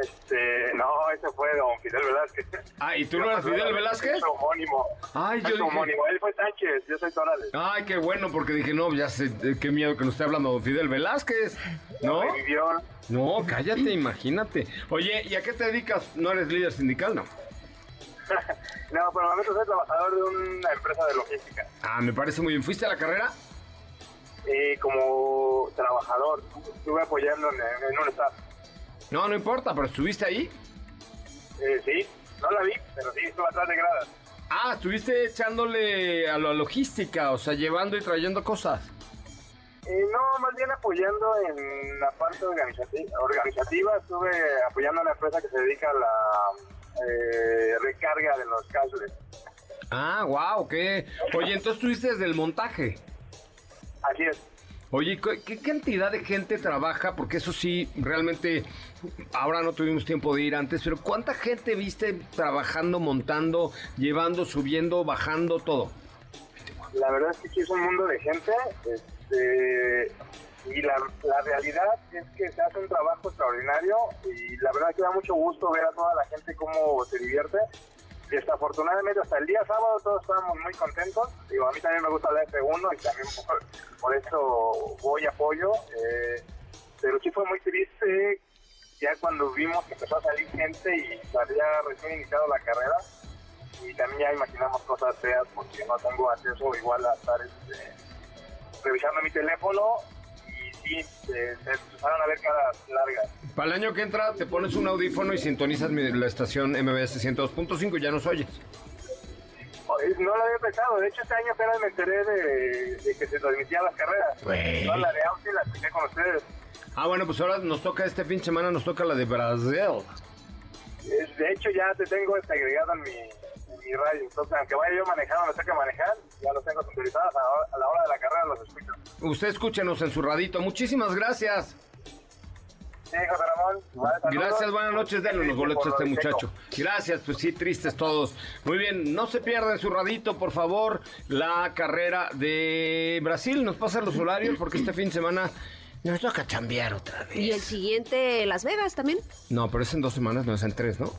Este, no, ese fue don Fidel Velázquez. Ah, ¿y tú no eras Fidel Velázquez? Es homónimo. Ay, yo Es homónimo. Él fue Sánchez, yo soy Torales. Ay, qué bueno, porque dije, no, ya sé, eh, qué miedo que nos esté hablando don Fidel Velázquez, ¿no? No, cállate, imagínate. Oye, ¿y a qué te dedicas? ¿No eres líder sindical, no? No, por el momento soy trabajador de una empresa de logística. Ah, me parece muy bien. ¿Fuiste a la carrera? Y como trabajador, estuve apoyando en, en un staff. No, no importa, pero ¿estuviste ahí? Eh, sí, no la vi, pero sí estuve atrás de gradas. Ah, estuviste echándole a la logística, o sea, llevando y trayendo cosas. Eh, no, más bien apoyando en la parte organizati- organizativa. Estuve apoyando a una empresa que se dedica a la eh, recarga de los cables. Ah, wow, qué. Oye, entonces estuviste desde el montaje. Así es. Oye, ¿qué, cantidad de gente trabaja? Porque eso sí, realmente, ahora no tuvimos tiempo de ir antes, pero ¿cuánta gente viste trabajando, montando, llevando, subiendo, bajando, todo? La verdad es que sí es un mundo de gente. Este, Y la, la realidad es que se hace un trabajo extraordinario y la verdad que da mucho gusto ver a toda la gente cómo se divierte. Desafortunadamente hasta el día sábado todos estábamos muy contentos. Digo, a mí también me gusta la F1 y también por, eso voy apoyo. Eh, pero sí fue muy triste ya cuando vimos que empezó a salir gente y había recién iniciado la carrera. Y también ya imaginamos cosas feas porque no tengo acceso igual a estar este, revisando mi teléfono sí, se, se empezaron a ver caras largas. Para el año que entra te pones un audífono y sintonizas la estación MBS 102.5 y ya nos oyes. Eh, No lo había pensado, de hecho este año apenas me enteré de, de que se transmitían las carreras. La de Austin la escuché con ustedes. Ah, bueno, pues ahora nos toca este fin de semana, nos toca la de Brasil. Eh, De hecho ya te tengo este agregado en mi, mi radio, entonces aunque vaya yo manejando, no sé qué manejar, ya los tengo sintonizados, a, la hora- a la hora de la carrera los escucho. Usted escúchenos en su radito. Muchísimas gracias. Sí, José Ramón. Gracias, buenas noches. Denle los boletos a este lo muchacho. Gracias, pues sí, tristes todos. Muy bien, no se pierdan su radito, por favor, la carrera de Brasil. Nos pasan los horarios porque este fin de semana nos toca chambear otra vez. Y el siguiente, Las Vegas también. No, pero es en dos semanas, no es en tres, ¿no?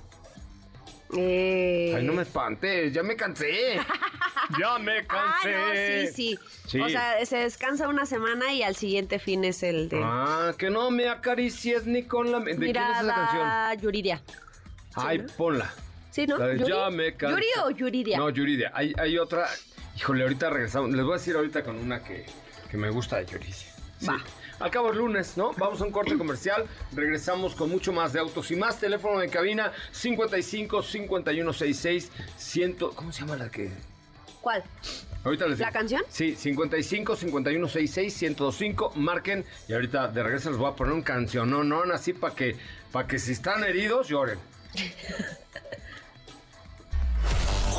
Eh... Ay, no me espantes, ya me cansé. ya me Ah, cansé. no, sí, sí, Sí. O sea, se descansa una semana y al siguiente fin es el de... Ah, que no me acaricies ni con la... ¿De quién es esa canción? Yuridia. Ay, ponla. Sí, ¿no? Ya me cansé. ¿Yuri o Yuridia? No, Yuridia. Hay, hay otra. Híjole, ahorita regresamos. Les voy a decir ahorita con una que, que me gusta de Yuridia. Sí. Al cabo es lunes, ¿no? Vamos a un corte comercial. Regresamos con mucho más de autos y más. Teléfono de cabina 55 5166 100. ¿Cómo se llama la que.? ¿Cuál? Ahorita les digo. ¿La canción? Sí, 55 5166 1025. Marquen y ahorita de regreso les voy a poner un canción. No, no, así para que, para que si están heridos lloren.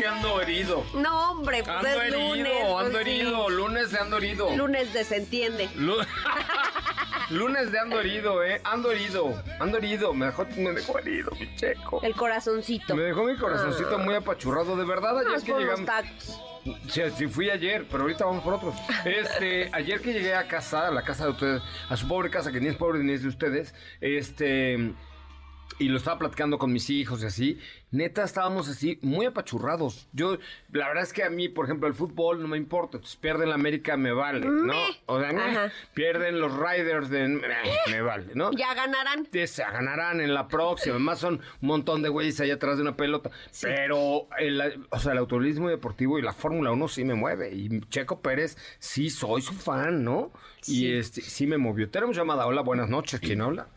Que ando herido. No, hombre, pues Ando es herido, lunes. ando pues sí. herido. Lunes de ando herido. Lunes desentiende. Lu- Lunes de ando herido, eh. Ando herido. Ando herido. Me dejó, me dejó herido, mi checo. El corazoncito. Me dejó mi corazoncito Ah. muy apachurrado. De verdad, ayer Vamos que por los llegamos. tacos. Sí, sí, fui ayer, pero ahorita vamos por otros. Este, ayer que llegué a casa, a la casa de ustedes, a su pobre casa, que ni es pobre ni es de ustedes, este, y lo estaba platicando con mis hijos y así, neta estábamos así muy apachurrados. Yo, la verdad es que a mí, por ejemplo, el fútbol no me importa, entonces pierden la América, me vale, ¿no? O sea, Ajá. pierden los Riders, de, me vale, ¿no? Ya ganarán. Se ganarán en la próxima. Además son un montón de güeyes allá atrás de una pelota. Pero el, o sea, el automovilismo deportivo y la Fórmula 1 sí me mueve. Y Checo Pérez sí soy su fan, ¿no? Y este sí me movió. Tenemos llamada. Hola, buenas noches. ¿Quién habla?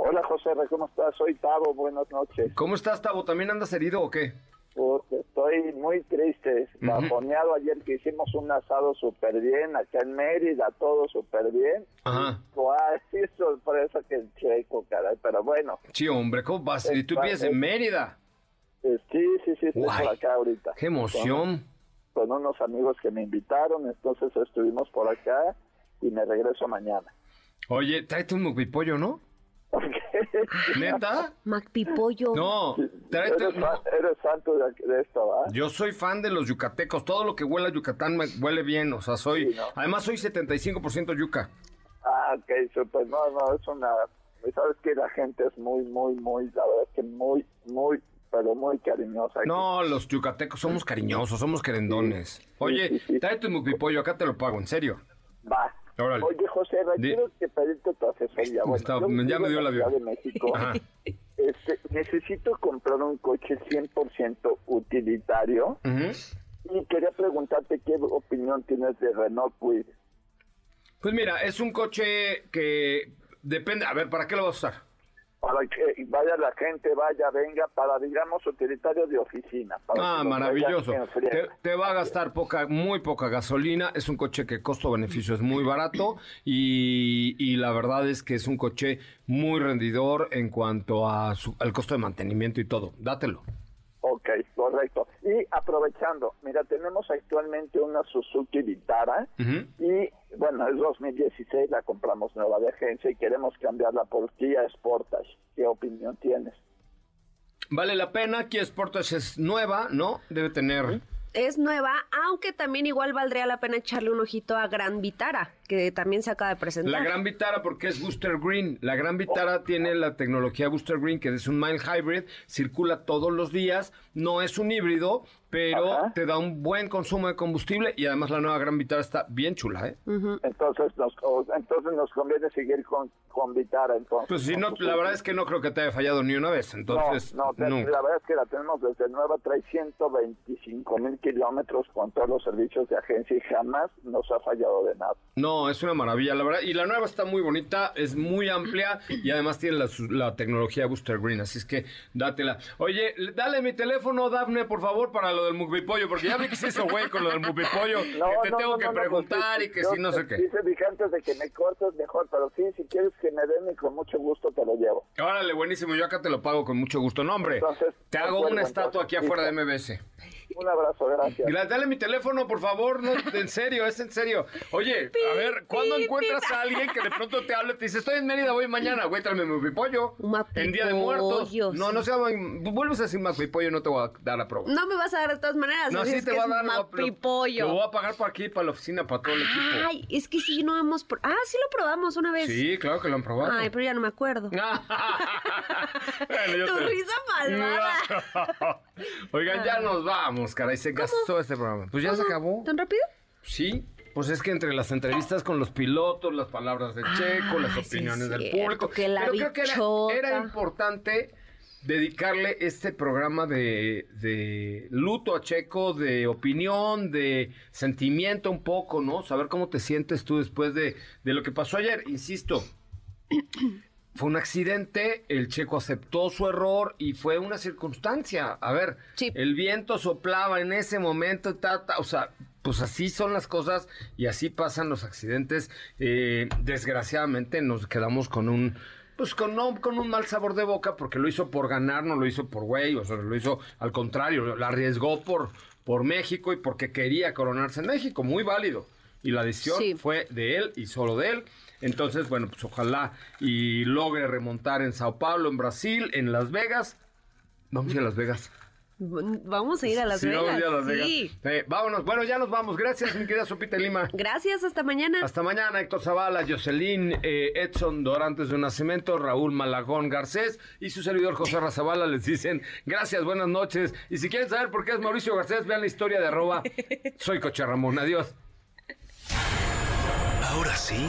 Hola José, ¿cómo estás? Soy Tavo, buenas noches. ¿Cómo estás, Tavo? ¿También andas herido o qué? Pues, estoy muy triste, bajoneado ayer que hicimos un asado súper bien, acá en Mérida, todo súper bien. Ajá. Sí, sorpresa que el checo, caray, pero bueno. Sí, hombre, ¿cómo vas? ¿Y tú vives en Mérida? eh, Sí, sí, sí, estoy Guay. por acá ahorita. ¡Qué emoción! Con, con unos amigos que me invitaron, entonces estuvimos por acá y me regreso mañana. Oye, tráete un mupipollo, ¿no? ¿Neta? Macpipollo. No, tráete Eres, fan- eres santo de, de esto, ¿va? Yo soy fan de los yucatecos. Todo lo que huele a Yucatán me huele bien. O sea, soy. Además, soy 75% yuca. Ah, ok, super. No, no, es una. Sabes que la gente es muy, muy, muy, la verdad es que muy, muy, pero muy cariñosa. No, los yucatecos somos cariñosos, somos querendones. Oye, tráete un pipollo, acá te lo pago, en serio. Va. Órale. Oye, José, quiero que pedirte tu asesoría. Bueno, Está- ya me dio la vida. de México. Ajá. Este, necesito comprar un coche 100% utilitario y quería preguntarte qué opinión tienes de Renault Kwid. Pues mira, es un coche que depende. A ver, ¿para qué lo vas a usar? Para que vaya la gente, vaya, venga, para, digamos, utilitario de oficina. para Ah, maravilloso. Te, te va a gastar poca, muy poca gasolina. Es un coche que costo-beneficio es muy barato y, y la verdad es que es un coche muy rendidor en cuanto a su- al costo de mantenimiento y todo. Dátelo. Ok. Y aprovechando, mira, tenemos actualmente una Suzuki Vitara y, bueno, es 2016, la compramos nueva de agencia y queremos cambiarla por Kia Sportage. ¿Qué opinión tienes? Vale la pena. Kia Sportage es nueva, ¿no? Debe tener. Es nueva, aunque también igual valdría la pena echarle un ojito a Gran Vitara, que también se acaba de presentar. La Gran Vitara porque es Booster Green. La Gran Vitara tiene la tecnología Booster Green que es un mild hybrid, circula todos los días, no es un híbrido, pero te da un buen consumo de combustible y además la nueva Gran Vitara está bien chula, ¿eh? Entonces nos, entonces nos conviene seguir con, con Vitara. Entonces, Pues con no, la verdad es que no creo que te haya fallado ni una vez, entonces no, no, te- la verdad es que la tenemos desde nueva, trae 125 mil kilómetros con todos los servicios de agencia y jamás nos ha fallado de nada. No, es una maravilla, la verdad. Y la nueva está muy bonita, es muy amplia y además tiene la, su- la tecnología Booster Green, así es que dátela. Oye, dale mi teléfono, Dafne, por favor, para lo del Mugpipollo, porque ya vi que se hizo güey con lo del Mugpipollo, No, que te no, tengo no, que preguntar pues, y que si no sé qué. Dice dije antes de que me cortes mejor, pero sí, si quieres que me den y con mucho gusto te lo llevo. Órale, buenísimo, yo acá te lo pago con mucho gusto. No, hombre, Entonces, te hago una estatua aquí afuera de. MBS. Un abrazo, gracias. Gra- Dale mi teléfono, por favor, no, en serio, es en serio. Oye, a ver, ¿cuándo encuentras a alguien que de pronto te hable y te dice, estoy en Mérida, voy mañana, güey, tráeme mi pipollo? En Día de Muertos. No, no se llama, vuelves a decir Macpipollo, no te voy a dar la prueba. No me vas a dar de todas maneras. No, sí te va a dar. lo- lo- Mapipollo. Lo voy a pagar por aquí, para la oficina, para todo el equipo. Ay, es que sí, no hemos... Ah, sí lo probamos una vez. Sí, claro que lo han probado. Ay, pero ya no me acuerdo. Tu risa malvada. Oigan, ya nos vamos, caray, se gastó este programa. Pues ya se acabó. ¿Tan rápido? Sí, pues es que entre las entrevistas con los pilotos, las palabras de Checo, las sí, opiniones del público. que la pero creo que era, era importante dedicarle este programa de, de luto a Checo, de opinión, de sentimiento un poco, ¿no? Saber cómo te sientes tú después de, de lo que pasó ayer. Insisto, fue un accidente, el checo aceptó su error y fue una circunstancia. A ver, el viento soplaba en ese momento, ta, ta, o sea, pues así son las cosas y así pasan los accidentes. Eh, desgraciadamente nos quedamos con un, pues con, no, con un mal sabor de boca porque lo hizo por ganar, no lo hizo por güey, o sea, lo hizo al contrario, lo arriesgó por, por México y porque quería coronarse en México, muy válido. Y la decisión Sí. fue de él y solo de él. Entonces, bueno, pues ojalá y logre remontar en Sao Paulo, en Brasil, en Las Vegas. Vamos a ir a Las Vegas. Vamos a ir a Las Sí, Vegas. vamos a ir a Las Vegas. sí. Eh, vámonos. Bueno, ya nos vamos. Gracias, mi querida Sopita Lima. Gracias, hasta mañana. Hasta mañana, Héctor Zavala, Jocelyn, eh, Edson Dorantes de Nacimiento, Raúl Malagón Garcés y su servidor José Razabala les dicen gracias, buenas noches. Y si quieren saber por qué es Mauricio Garcés, vean la historia de arroba Soy Coche Ramón. Adiós. Ahora sí,